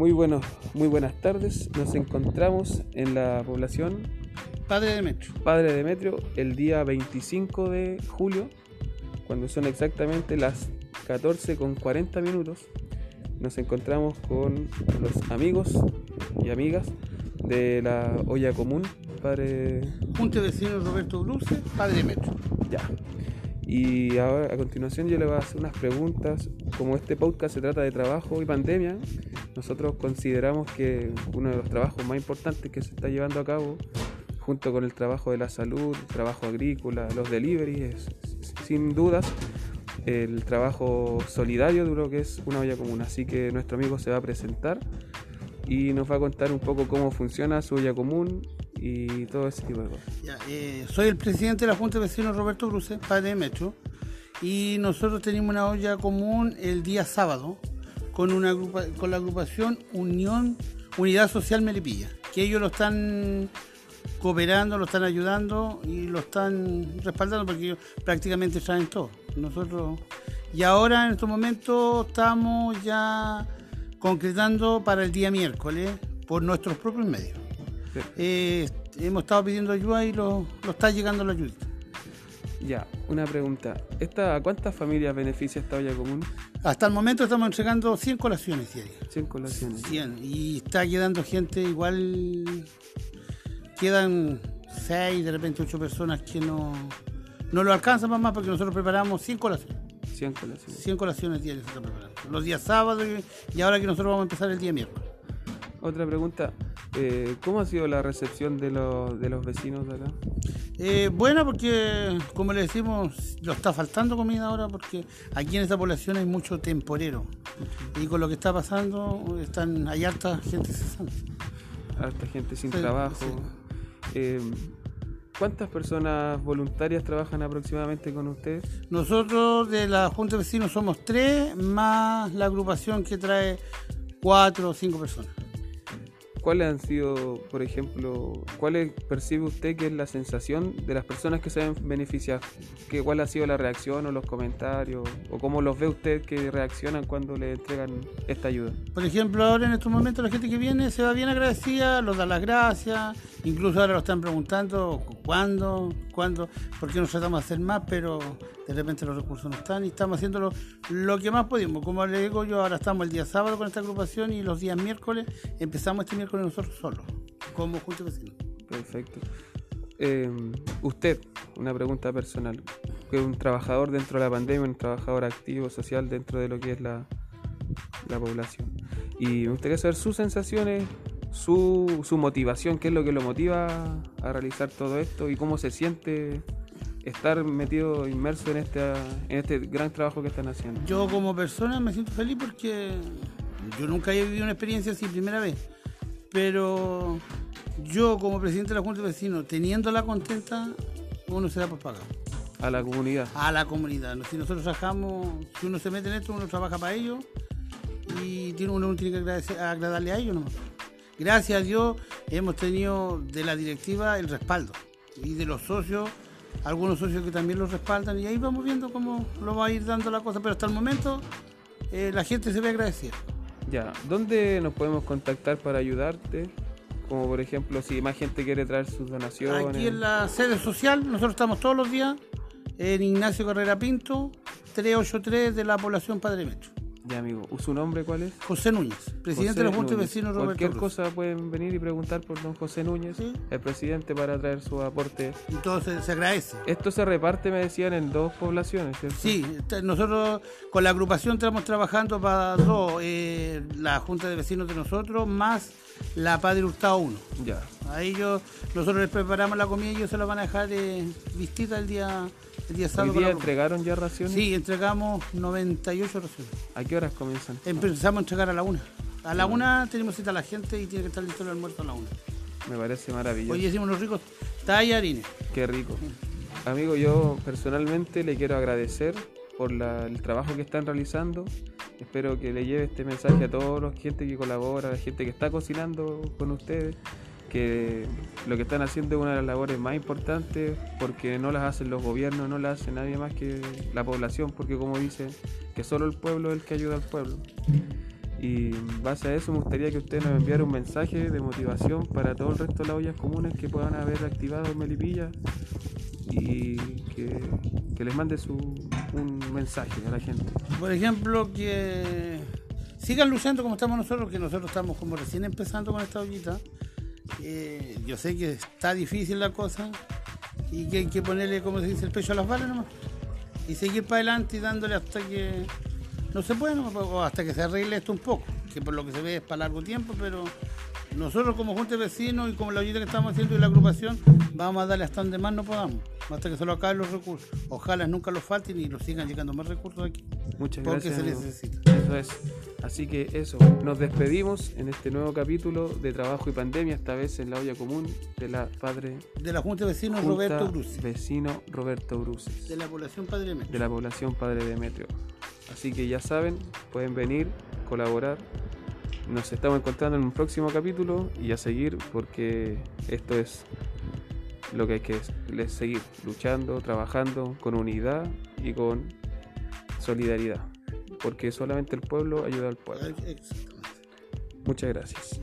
Muy, buenos, muy buenas tardes. Nos encontramos en la población Padre Demetrio. Padre Demetrio el día 25 de julio, cuando son exactamente las 14 con 40 minutos. Nos encontramos con los amigos y amigas de la olla común, Padre. Junte vecino Roberto Bruce, Padre Demetrio. Ya. Y ahora a continuación yo le voy a hacer unas preguntas. Como este podcast se trata de trabajo y pandemia, nosotros consideramos que uno de los trabajos más importantes que se está llevando a cabo, junto con el trabajo de la salud, el trabajo agrícola, los deliveries, es, sin dudas el trabajo solidario de que es una olla común. Así que nuestro amigo se va a presentar y nos va a contar un poco cómo funciona su olla común y todo ese tipo de cosas. Eh, soy el presidente de la Junta de Vecinos Roberto Bruce, padre de Metro, y nosotros tenemos una olla común el día sábado con, una con la agrupación Unión Unidad Social Melipilla, que ellos lo están cooperando, lo están ayudando y lo están respaldando porque ellos prácticamente traen todo. Nosotros y ahora en estos momentos estamos ya concretando para el día miércoles por nuestros propios medios. Eh, hemos estado pidiendo ayuda y lo, está llegando la ayuda. Ya, una pregunta. ¿Esta, ¿A cuántas familias beneficia esta olla común? Hasta el momento estamos entregando 100 colaciones diarias. 100 colaciones. 100. Y está quedando gente igual. Quedan 6, de repente 8 personas que no, no lo alcanzan más porque nosotros preparamos 100 colaciones. 100 colaciones. 100 colaciones diarias se están preparando. Los días sábados y ahora que nosotros vamos a empezar el día miércoles. Otra pregunta. Eh, ¿Cómo ha sido la recepción de, los, de los vecinos de acá? Eh, buena porque, como le decimos, lo está faltando comida ahora porque aquí en esta población hay mucho temporero. Y con lo que está pasando, están hay harta gente cesante. Harta gente sin trabajo. Eh, ¿Cuántas personas voluntarias trabajan aproximadamente con ustedes? Nosotros de la Junta de Vecinos somos tres, más la agrupación que trae cuatro o cinco personas. ¿Cuáles han sido, por ejemplo, cuál percibe usted que es la sensación de las personas que se ven beneficiadas? ¿Qué, ¿Cuál ha sido la reacción o los comentarios? ¿O cómo los ve usted que reaccionan cuando le entregan esta ayuda? Por ejemplo, ahora en estos momentos la gente que viene se va bien agradecida, los da las gracias, incluso ahora lo están preguntando cuándo, cuándo, por qué nos tratamos de hacer más, pero de repente los recursos no están y estamos haciendo lo, que más podemos. Como le digo yo, ahora estamos el día sábado con esta agrupación y los días miércoles empezamos este miércoles nosotros solos, como Junta Vecinos. Perfecto. Em, usted, una pregunta personal, que un trabajador dentro de la pandemia, un trabajador activo, social dentro de lo que es la, la población. Y me gustaría saber sus sensaciones, su, su motivación, qué es lo que lo motiva a realizar todo esto y cómo se siente estar metido, inmerso en este, en este gran trabajo que están haciendo? Yo como persona me siento feliz porque yo nunca he vivido una experiencia así primera vez, pero yo como presidente de la Junta de Vecinos, teniéndola contenta, uno se da por pagar. A la comunidad. A la comunidad. Si nosotros trabajamos, si uno se mete en esto, uno trabaja para ellos y tiene, uno tiene que agradecer, agradarle a ellos nomás. Gracias a Dios hemos tenido de la directiva el respaldo y de los socios algunos socios que también los respaldan y ahí vamos viendo cómo lo va a ir dando la cosa, pero hasta el momento eh, la gente se ve agradecida. Ya, ¿dónde nos podemos contactar para ayudarte? Como por ejemplo, si más gente quiere traer sus donaciones. Aquí en la sede social, nosotros estamos todos los días en Ignacio Carrera Pinto, 383 de la población Padre Metro. Ya, amigo. ¿Su nombre cuál es? José Núñez, presidente de la Junta de Vecinos Roberto Cualquier cosa pueden venir y preguntar por don José Núñez, el presidente, para traer su aporte. Y todo se, agradece. Esto se reparte, me decían, en dos poblaciones, ¿cierto? Sí, nosotros con la agrupación estamos trabajando para dos, eh, la Junta de Vecinos de nosotros, más la Padre Hurtado 1. Ya. A ellos, nosotros les preparamos la comida y ellos se la van a dejar eh, vistita el día el día sábado. ¿Hoy día entregaron ya raciones? Sí, entregamos 98 raciones. ¿A qué horas comienzan? Empezamos a entregar a la una. A la una tenemos cita a la gente y tiene que estar listo el almuerzo a la una. Me parece maravilloso. Hoy hicimos unos ricos tallarines. Qué rico. Amigo, yo personalmente le quiero agradecer por el trabajo que están realizando. Espero que le lleve este mensaje a toda la gente que colabora, a la gente que está cocinando con ustedes que lo que están haciendo es una de las labores más importantes porque no las hacen los gobiernos, no las hace nadie más que la población, porque como dice, que solo el pueblo es el que ayuda al pueblo. Y en base a eso me gustaría que usted nos enviara un mensaje de motivación para todo el resto de las ollas comunes que puedan haber activado Melipilla y que, que les mande su, un mensaje a la gente. Por ejemplo, que sigan luchando como estamos nosotros, que nosotros estamos como recién empezando con esta ollita. Yo sé que está difícil la cosa y que hay que ponerle, como se dice, el pecho a las balas nomás. Y seguir para adelante y dándole hasta que no se puede, nomás, o hasta que se arregle esto un poco, que por lo que se ve es para largo tiempo, pero nosotros como Junta de Vecinos y como la ollita que estamos haciendo y la agrupación, vamos a darle hasta donde más no podamos, hasta que se lo acaben los recursos. Ojalá nunca los falten y nos sigan llegando más recursos aquí, Muchas porque gracias. se necesita. Eso es. Así que eso, nos despedimos en este nuevo capítulo de Trabajo y Pandemia, esta vez en la olla común de la Padre De la Junta de Vecinos, Junta Roberto Bruce, Vecino Roberto Bruces, de la población Padre Metro. de la población Padre Demetrio. Así que ya saben, pueden venir, colaborar. Nos estamos encontrando en un próximo capítulo y a seguir porque esto es lo que hay que es- seguir luchando, trabajando con unidad y con solidaridad. Porque solamente el pueblo ayuda al pueblo. Exactamente. Muchas gracias.